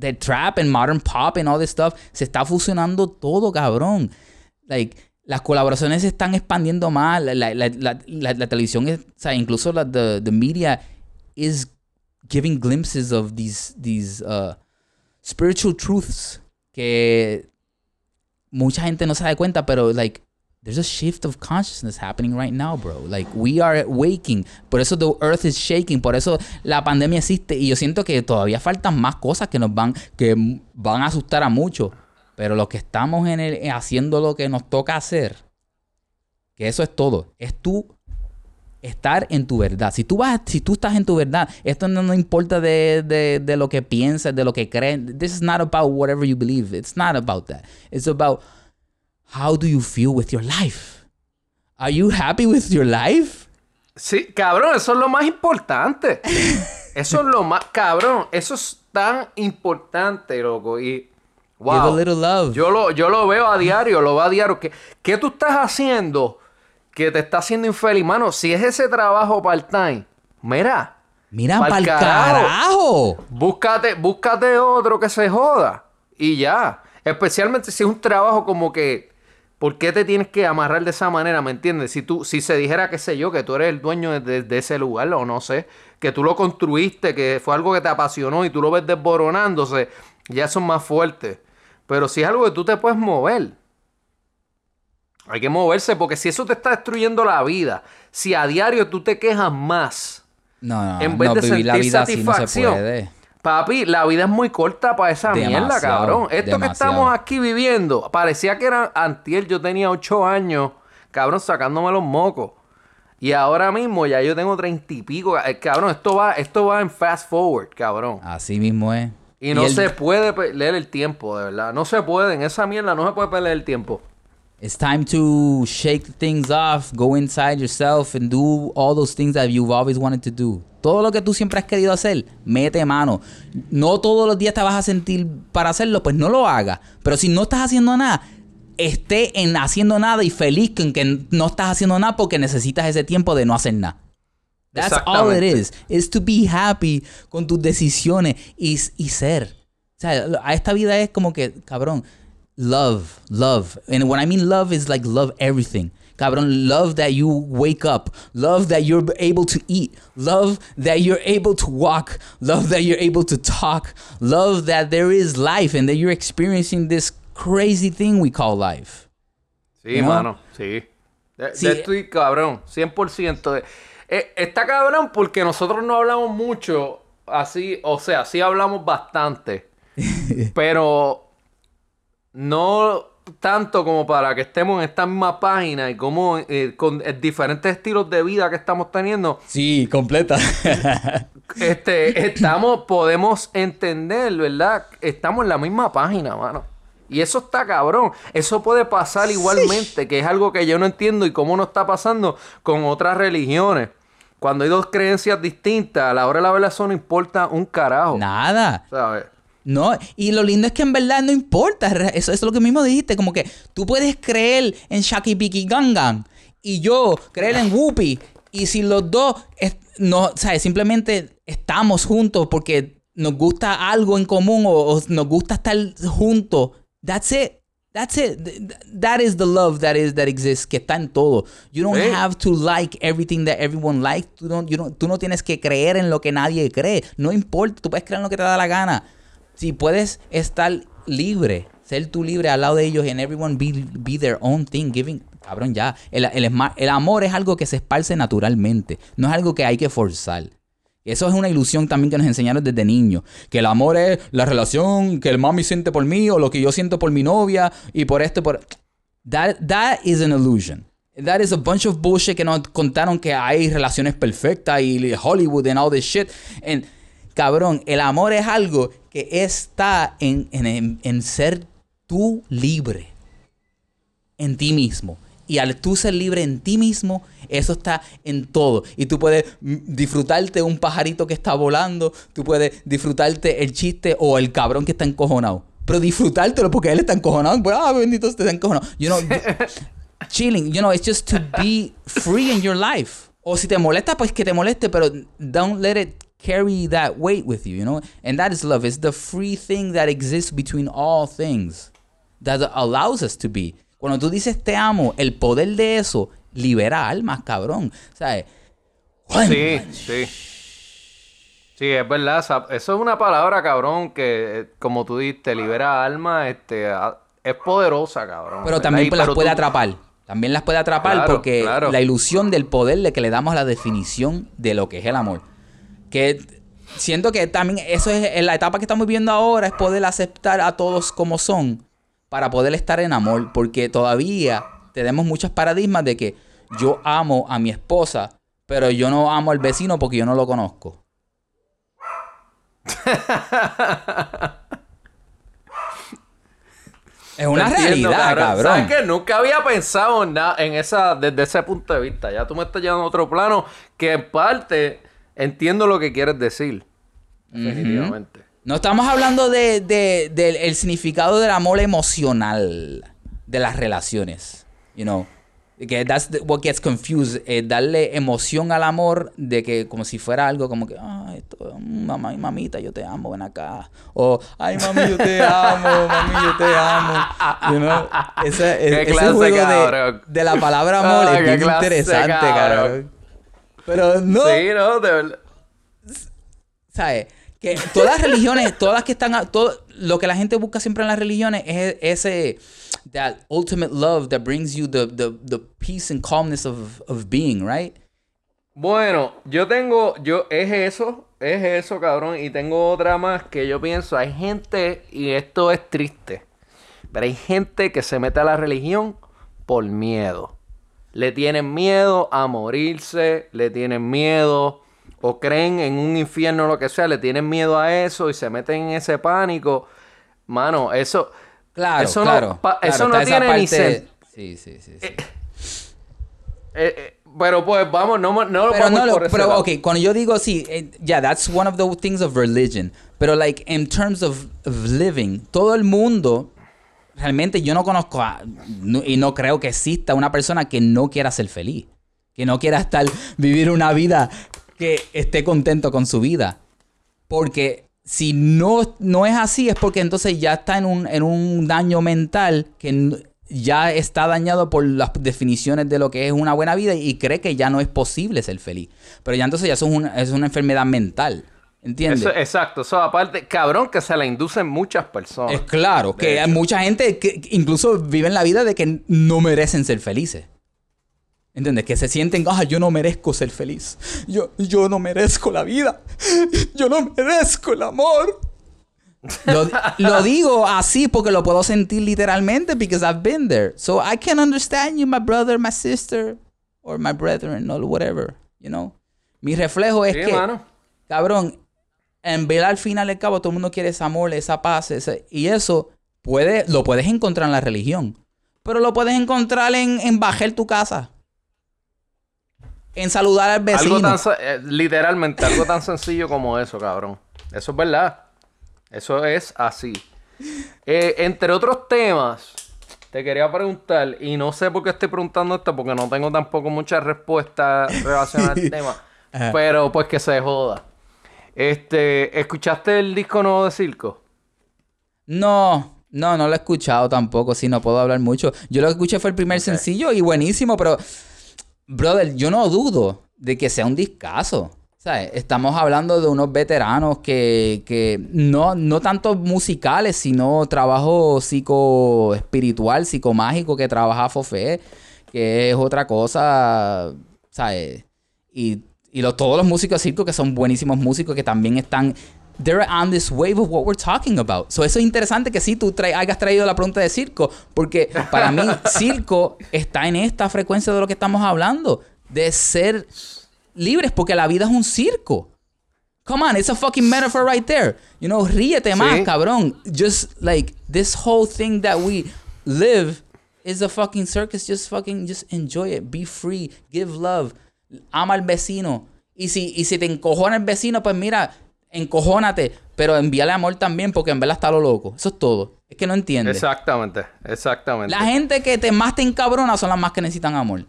de trap and modern pop and all this stuff. Se está fusionando todo, cabrón. Like, las colaboraciones se están expandiendo más. La, la, la, la, televisión, o sea, incluso la the, the media is giving glimpses of these, these uh, spiritual truths que mucha gente no se da cuenta, pero like there's a shift of consciousness happening right now, bro. Like we are waking. Por eso the earth is shaking, por eso la pandemia existe y yo siento que todavía faltan más cosas que nos van que van a asustar a muchos, pero los que estamos en el haciendo lo que nos toca hacer, que eso es todo. Es tú estar en tu verdad. Si tú vas, si tú estás en tu verdad, esto no, no importa de, de, de, lo que piensas, de lo que crees. This is not about whatever you believe. It's not about that. It's about how do you feel with your life. Are you happy with your life? Sí, cabrón, eso es lo más importante. eso es lo más, cabrón, eso es tan importante, loco. Y wow, Give a little love. yo lo, yo lo veo a diario, lo veo a diario. ¿Qué, ¿Qué tú estás haciendo que te está haciendo infeliz? Mano, si es ese trabajo part-time, mira. Mira, pa'l carajo. carajo. Búscate, búscate otro que se joda. Y ya. Especialmente si es un trabajo como que. ¿Por qué te tienes que amarrar de esa manera? ¿Me entiendes? Si tú, si se dijera, qué sé yo, que tú eres el dueño de, ese lugar, o no sé, que tú lo construiste, que fue algo que te apasionó y tú lo ves desboronándose, ya son más fuertes. Pero si es algo que tú te puedes mover, hay que moverse, porque si eso te está destruyendo la vida, si a diario tú te quejas más, No, no, en vez no, de vivir la sentir vida así no se satisfacción. puede. Papi, la vida es muy corta para esa mierda, cabrón. Esto que estamos aquí viviendo, parecía que era antier, yo tenía ocho años, cabrón, sacándome los mocos. Y ahora mismo ya yo tengo treinta y pico. Eh, Cabrón, esto va, esto va en fast forward, cabrón. Así mismo es. Y no el- se puede perder el tiempo, de verdad. No se puede, en esa mierda no se puede perder el tiempo. It's time to shake things off, go inside yourself and do all those things that you've always wanted to do. Todo lo que tú siempre has querido hacer, mete mano. No todos los días te vas a sentir para hacerlo, pues no lo hagas. Pero si no estás haciendo nada, esté en haciendo nada y feliz con que no estás haciendo nada porque necesitas ese tiempo de no hacer nada. That's all it is. Is to be happy con tus decisiones y, y ser. O sea, a esta vida es como que, cabrón, love, love. And when I mean love is like love everything. Cabrón, love that you wake up. Love that you're able to eat. Love that you're able to walk. Love that you're able to talk. Love that there is life and that you're experiencing this crazy thing we call life. Sí, You know? mano, sí. De, Sí. de estoy cabrón, 100%. de- Eh, está cabrón porque nosotros no hablamos mucho así, o sea, sí hablamos bastante, pero no tanto como para que estemos en esta misma página y como eh, con eh, diferentes estilos de vida que estamos teniendo, Sí, completa. este, estamos, podemos entender, ¿verdad? Estamos en la misma página, mano. Y eso está cabrón. Eso puede pasar igualmente, que es algo que yo no entiendo y cómo no está pasando con otras religiones. Cuando hay dos creencias distintas, a la hora de la verdad eso no importa un carajo. Nada. ¿Sabes? No, y lo lindo es que en verdad no importa. Eso, eso es lo que mismo dijiste. Como que tú puedes creer en Shaki Piki Gangan y yo creer en Whoopi. Y si los dos es- no, ¿sabes? simplemente estamos juntos porque nos gusta algo en común o, o nos gusta estar juntos. That's it. That's it. Th- th- That is the love that is that exists, que está en todo. You don't Sí. have to like everything that everyone likes. Tú, don't- you don't- tú no tienes que creer en lo que nadie cree. No importa, tú puedes creer en lo que te da la gana. Si puedes estar libre, ser tú libre al lado de ellos and everyone be, be their own thing, giving. Cabrón, ya. El, amor es algo que se esparce naturalmente. No es algo que hay que forzar. Eso es una ilusión también que nos enseñaron desde niños. Que el amor es la relación que el mami siente por mí o lo que yo siento por mi novia y por esto por... That, that is an illusion. That is a bunch of bullshit que nos contaron que hay relaciones perfectas y Hollywood and all this shit. And, cabrón, el amor es algo que está en, en, en- en ser tú libre en ti mismo. Y al tú ser libre en ti mismo, eso está en todo. Y tú puedes disfrutarte un pajarito que está volando, tú puedes disfrutarte el chiste o el cabrón que está encojonado. Pero disfrutártelo porque él está encojonado. Ah, bendito, usted está encojonado. You know, chilling, you know, it's just to be free in your life. O si te molesta, pues que te moleste, pero don't let it carry that weight with you, you know? And that is love. It's the free thing that exists between all things that allows us to be. Cuando tú dices te amo, el poder de eso libera almas, cabrón. ¿Sabes? Sí, sí. Sí, es verdad. Eso es una palabra, cabrón, que como tú dices, libera almas, este, es poderosa, cabrón. Pero también las puede atrapar. También las puede atrapar porque la ilusión del poder de que le damos la definición de lo que es el amor. Que siento que también eso es en la etapa que estamos viviendo ahora, es poder aceptar a todos como son para poder estar en amor, porque todavía tenemos muchos paradigmas de que yo amo a mi esposa, pero yo no amo al vecino porque yo no lo conozco. es una realidad, cabrón. ¿Sabes que Nunca había pensado en, nada, en esa, desde ese punto de vista. Ya tú me estás llevando a otro plano que en parte entiendo lo que quieres decir. Definitivamente. No estamos hablando de, del significado del amor emocional de las relaciones. You know. Que that's what gets confused. Eh, darle emoción al amor de que como si fuera algo como que, ay, esto, mamá y mamita, yo te amo, ven acá. O, ay, mami, yo te amo, mami, yo te amo. You know? Ese, ese juego de, de, la palabra amor es bien interesante, cabrón. Pero no. Sí, no, de verdad. ¿Sabes? Que todas las religiones, todas las que están, todo, lo que la gente busca siempre en las religiones es ese, that ultimate love that brings you the, the, the peace and calmness of, of being, right? Bueno, yo tengo, yo, es eso, es eso, cabrón, y tengo otra más que yo pienso, hay gente, y esto es triste, pero hay gente que se mete a la religión por miedo. Le tienen miedo a morirse, le tienen miedo o creen en un infierno o lo que sea, le tienen miedo a eso y se meten en ese pánico. Mano, eso. Claro, eso claro. No, eso no tiene ni sentido. Sí, sí, sí. Eh, eh, eh, pero pues vamos, no, no pero no, por Pero ok, cuando yo digo sí, yeah, that's one of the things of religion. Pero like in terms of, of living, todo el mundo realmente yo no conozco a, y no creo que exista una persona que no quiera ser feliz, que no quiera estar vivir una vida que esté contento con su vida. Porque si no, no es así, es porque entonces ya está en un, en un daño mental que ya está dañado por las definiciones de lo que es una buena vida y cree que ya no es posible ser feliz. Pero ya entonces ya es una, es una enfermedad mental. ¿Entiendes? exacto, eso aparte, cabrón, que se la inducen muchas personas. Es claro, que hay mucha gente que incluso viven la vida de que no merecen ser felices. ¿Entiendes? Que se sienten, ah, yo no merezco ser feliz. Yo, yo no merezco la vida. Yo no merezco el amor. Lo, digo así porque lo puedo sentir literalmente because I've been there. So I can understand you, my brother, my sister, or my brethren, or whatever, you know. Mi reflejo es que, cabrón, en ver al final del cabo todo el mundo quiere ese amor, esa paz, y eso puede, lo puedes encontrar en la religión. Pero lo puedes encontrar en, en bajar tu casa en saludar al vecino. Eh, literalmente, algo tan sencillo como eso, cabrón. Eso es verdad. Eso es así. Eh, entre otros temas, te quería preguntar, y no sé por qué estoy preguntando esto, porque no tengo tampoco muchas respuestas relacionadas al tema, pero pues que se joda. Este, ¿escuchaste el disco nuevo de Circo? No, no, no lo he escuchado tampoco, sí, no puedo hablar mucho. Yo lo que escuché fue el primer sencillo y buenísimo, pero brother, yo no dudo de que sea un discazo. ¿Sabes? Estamos hablando de unos veteranos que, que no, no tanto musicales, sino trabajo psicoespiritual, psicomágico que trabaja Fofé, que es otra cosa, ¿sabes? Y, y todos los músicos de circo que son buenísimos músicos que también están they're on this wave of what we're talking about. So eso es interesante que sí tú hayas traído la pregunta de circo, porque para mí circo está en esta frecuencia de lo que estamos hablando, de ser libres, porque la vida es un circo. Come on, it's a fucking metaphor right there. You know, ríete más, cabrón. Just like this whole thing that we live is a fucking circus. Just fucking, just enjoy it. Be free. Give love. Ama al vecino. Y si, y si te encojona el vecino, pues mira, encojónate. Pero envíale amor también, porque en verdad está lo loco. Eso es todo. Es que no entiendes. Exactamente, exactamente. La gente que te más te encabrona son las más que necesitan amor.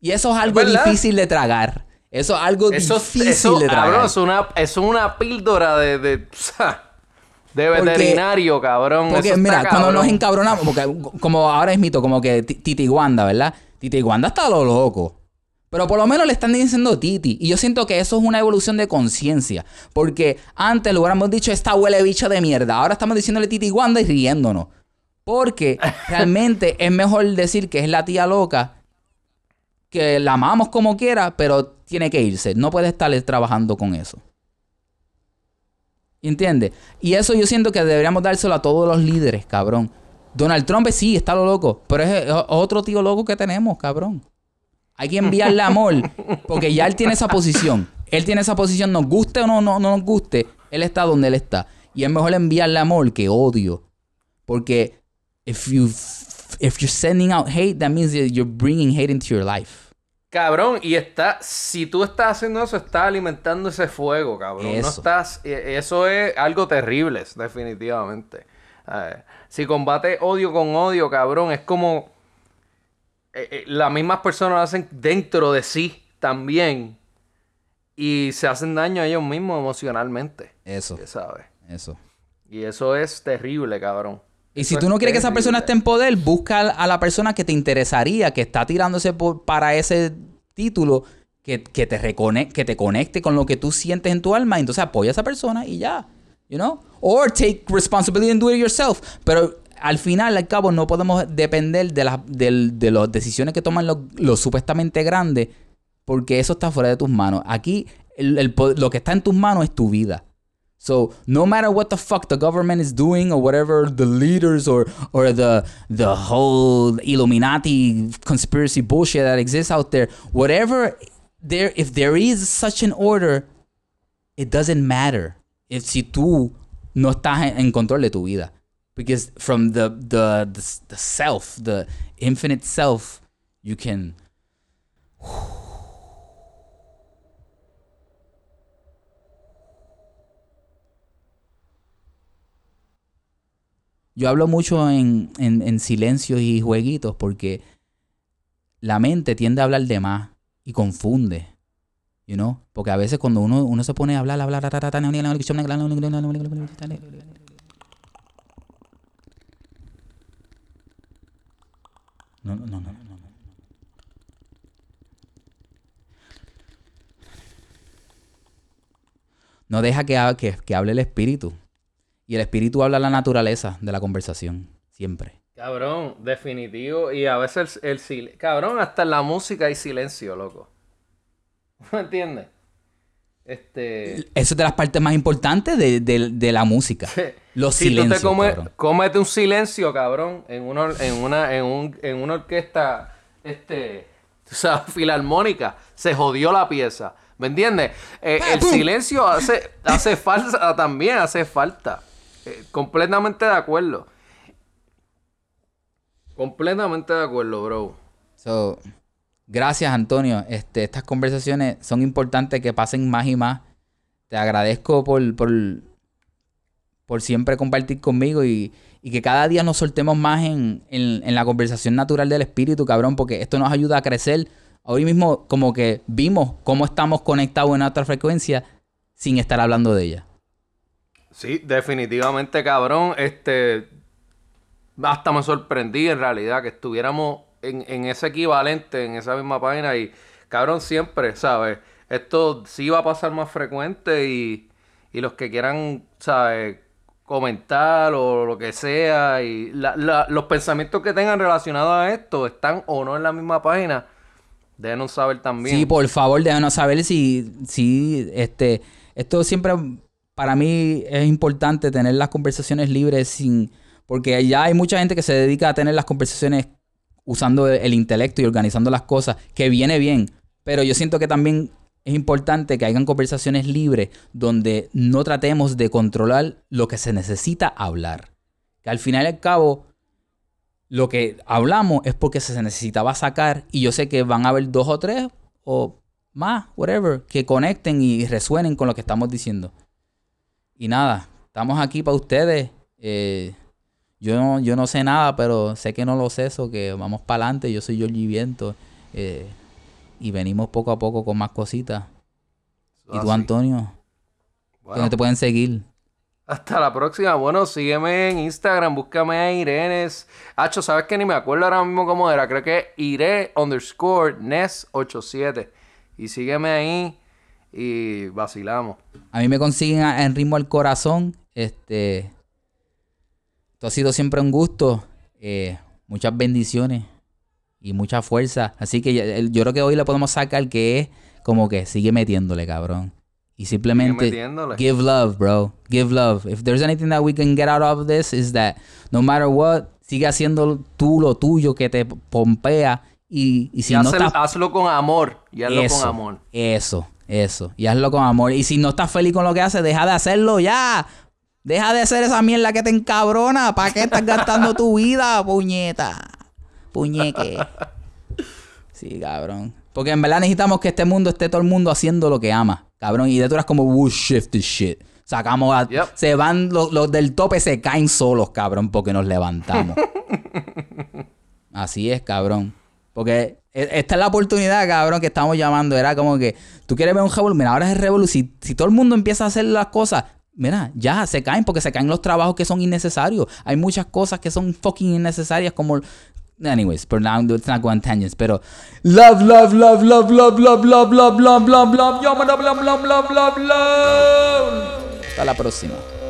Y eso es algo verdad. difícil de tragar. Eso es algo Eso, difícil eso, de tragar. cabrón, es una, es una píldora de, de, de veterinario, cabrón. Porque Eso está mira, cuando nos encabronamos, porque como ahora es mito, como que Ti- Titi Wanda, ¿verdad? Titi Wanda está lo loco. Pero por lo menos le están diciendo Titi. Y yo siento que eso es una evolución de conciencia. Porque antes lo hubiéramos dicho, esta huele bicho de mierda. Ahora estamos diciéndole Titi Wanda y riéndonos. Porque realmente es mejor decir que es la tía loca, que la amamos como quiera, pero tiene que irse. No puede estar trabajando con eso. ¿Entiendes? Y eso yo siento que deberíamos dárselo a todos los líderes, cabrón. Donald Trump sí, está lo loco, pero es, es otro tío loco que tenemos, cabrón. Hay que enviarle amor, porque ya él tiene esa posición. Él tiene esa posición, nos guste o no, no, no nos guste, él está donde él está. Y es mejor enviarle amor que odio. Porque if you if you're sending out hate, that means that you're bringing hate into your life. Cabrón, y está, si tú estás haciendo eso, estás alimentando ese fuego, cabrón. No Eso. estás, eh, eso es algo terrible, definitivamente. A ver, si combate odio con odio, cabrón, es como eh, eh, las mismas personas lo hacen dentro de sí también y se hacen daño a ellos mismos emocionalmente, Eso, ¿sabes? eso. Y eso es terrible, cabrón. Y si tú no quieres que esa persona esté en poder, busca a la persona que te interesaría, que está tirándose por- para ese título, que, que te recone- que te conecte con lo que tú sientes en tu alma. Entonces apoya a esa persona y ya. You know? Or take responsibility and do it yourself. Pero al final, al cabo, no podemos depender de, las del- de las decisiones que toman los, supuestamente grandes, porque eso está fuera de tus manos. Aquí, lo que está en tus manos es tu vida. So no matter what the fuck the government is doing or whatever the leaders or or the the whole Illuminati conspiracy bullshit that exists out there, whatever there if there is such an order, it doesn't matter if si tú no estás en control de tu vida. Because from the, the the self, the infinite self, you can Yo hablo mucho en, en, en silencios y jueguitos porque la mente tiende a hablar de más y confunde. You know? Porque a veces cuando uno, uno se pone a hablar, hablar, no, no, no, no, no. no. No deja que, que, que hable el espíritu. Y el espíritu habla la naturaleza de la conversación. Siempre. Cabrón, definitivo. Y a veces el, el sil- Cabrón, hasta en la música hay silencio, loco. ¿Me entiendes? Este. Eso es de las partes más importantes de, de- de la música. Los si silencios. tú te comes, cómete un silencio, cabrón, en una, en una, en un, en una orquesta, este, o sea, filarmónica, se jodió la pieza. ¿Me entiendes? Eh, Ah, el pum. silencio hace, hace falta también, hace falta. Eh, completamente de acuerdo. Completamente de acuerdo, bro. So, gracias, Antonio. Este, estas conversaciones son importantes que pasen más y más. Te agradezco por, por, por siempre compartir conmigo y, y que cada día nos soltemos más en, en- la conversación natural del espíritu, cabrón, porque esto nos ayuda a crecer. Hoy mismo como que vimos cómo estamos conectados en otra frecuencia sin estar hablando de ella. Sí, definitivamente, cabrón. Este. Hasta me sorprendí en realidad que estuviéramos en, en ese equivalente, en esa misma página. Y, cabrón, siempre, ¿sabes? Esto sí va a pasar más frecuente y, y los que quieran, ¿sabes? Comentar o lo que sea. Y la- la- los pensamientos que tengan relacionados a esto están o no en la misma página. Déjenos saber también. Sí, por favor, déjanos saber si, si este, esto siempre para mí es importante tener las conversaciones libres sin, porque ya hay mucha gente que se dedica a tener las conversaciones usando el intelecto y organizando las cosas, que viene bien, pero yo siento que también es importante que hayan conversaciones libres donde no tratemos de controlar lo que se necesita hablar. Que al final y al cabo, lo que hablamos es porque se necesitaba sacar y yo sé que van a haber dos o tres o más, whatever, que conecten y resuenen con lo que estamos diciendo. Y nada, estamos aquí para ustedes. Eh, yo, no, yo no sé nada, pero sé que no lo sé eso, que vamos para adelante. Yo soy Georgie Viento. eh, y venimos poco a poco con más cositas. ¿Y tú. Antonio? Bueno, ¿Dónde te pueden seguir? Hasta la próxima. Bueno, sígueme en Instagram, búscame a Irenes. Hacho, ¿sabes que Ni me acuerdo ahora mismo cómo era. Creo que Ire underscore Nes87. Y sígueme ahí y vacilamos. A mí me consiguen a- en Ritmo al Corazón. Este. Esto ha sido siempre un gusto. eh, muchas bendiciones y mucha fuerza. Así que yo creo que hoy le podemos sacar que es como que sigue metiéndole, cabrón. Y simplemente give love, bro. Give love. If there's anything that we can get out of this is that no matter what, sigue haciendo tú lo tuyo que te pompea y, y si y no hazlo, estás hazlo con amor. Y hazlo eso, con amor. Eso, eso. Y hazlo con amor. Y si no estás feliz con lo que haces, deja de hacerlo ya. Deja de hacer esa mierda que te encabrona. ¿Para qué estás gastando tu vida, puñeta? Puñeque. Sí, cabrón. Porque en verdad necesitamos que este mundo esté todo el mundo haciendo lo que ama. Cabrón. Y de tú eras como, we'll shift this shit. Sacamos a... Yep. Se van, los, los del tope se caen solos, cabrón, porque nos levantamos. Así es, cabrón. Porque e- esta es la oportunidad, cabrón, que estamos llamando. Era como que tú quieres ver un revolú. Mira, ahora es el revolú. Si, si todo el mundo empieza a hacer las cosas, mira, ya se caen porque se caen los trabajos que son innecesarios. Hay muchas cosas que son fucking innecesarias como... Anyways, but now let's not go on tangents. Pero love, love, love, love, love, love, love, love, love, love, love, love, love, love, love, love, love. Hasta la próxima.